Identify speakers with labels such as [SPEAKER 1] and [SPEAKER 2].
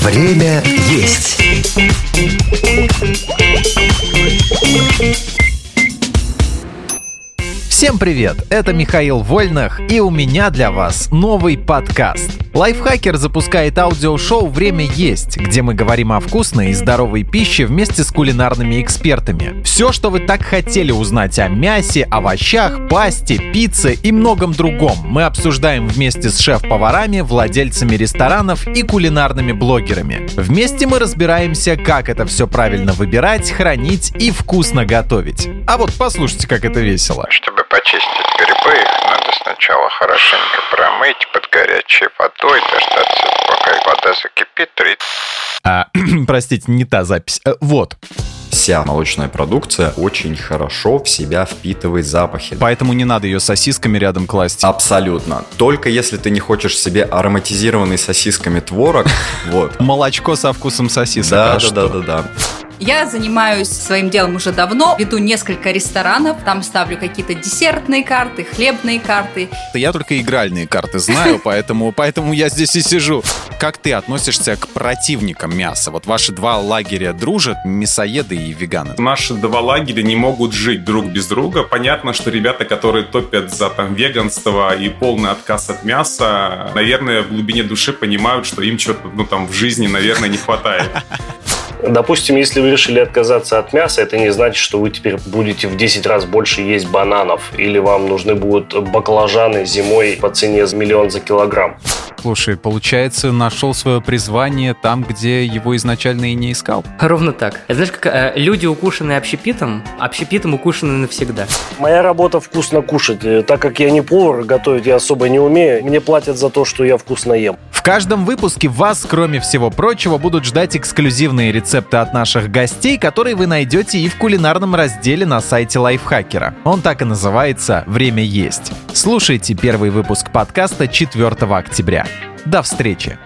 [SPEAKER 1] Время есть.
[SPEAKER 2] Всем привет! Это Михаил Вольнах, и у меня для вас новый подкаст. Лайфхакер запускает аудиошоу «Время есть», где мы говорим о вкусной и здоровой пище вместе с кулинарными экспертами. Все, что вы так хотели узнать о мясе, овощах, пасте, пицце и многом другом, мы обсуждаем вместе с шеф-поварами, владельцами ресторанов и кулинарными блогерами. Вместе мы разбираемся, как это все правильно выбирать, хранить и вкусно готовить. А вот послушайте, как это весело.
[SPEAKER 3] Чтобы почистить грибы, надо сначала хорошенько промыть под горячей водой, дождаться, пока вода закипит 30
[SPEAKER 2] А, простите, не та запись. Э, Вот.
[SPEAKER 4] Вся молочная продукция очень хорошо в себя впитывает запахи.
[SPEAKER 2] Поэтому не надо ее сосисками рядом класть.
[SPEAKER 4] Абсолютно. Только если ты не хочешь себе ароматизированный сосисками творог, вот.
[SPEAKER 2] Молочко со вкусом сосисок.
[SPEAKER 4] Да,
[SPEAKER 2] а
[SPEAKER 4] да, да, да, да.
[SPEAKER 5] Я занимаюсь своим делом уже давно, веду несколько ресторанов, там ставлю какие-то десертные карты, хлебные карты.
[SPEAKER 2] Я только игральные карты знаю, поэтому, поэтому я здесь и сижу. Как ты относишься к противникам мяса? Вот ваши два лагеря дружат, мясоеды и веганы.
[SPEAKER 6] Наши два лагеря не могут жить друг без друга. Понятно, что ребята, которые топят за там веганство и полный отказ от мяса, наверное, в глубине души понимают, что им что-то ну, там в жизни, наверное, не хватает.
[SPEAKER 7] Допустим, если вы решили отказаться от мяса, это не значит, что вы теперь будете в 10 раз больше есть бананов, или вам нужны будут баклажаны зимой по цене за миллион за килограмм.
[SPEAKER 2] Слушай, получается, нашел свое призвание там, где его изначально и не искал.
[SPEAKER 8] Ровно так. Знаешь, как э, люди, укушенные общепитом, общепитом укушены навсегда.
[SPEAKER 7] Моя работа вкусно кушать. Э, Так как я не повар, готовить я особо не умею, мне платят за то, что я вкусно ем.
[SPEAKER 2] В каждом выпуске вас, кроме всего прочего, будут ждать эксклюзивные рецепты от наших гостей, которые вы найдете и в кулинарном разделе на сайте Лайфхакера. Он так и называется «Время есть». Слушайте первый выпуск подкаста 4 октября. До встречи!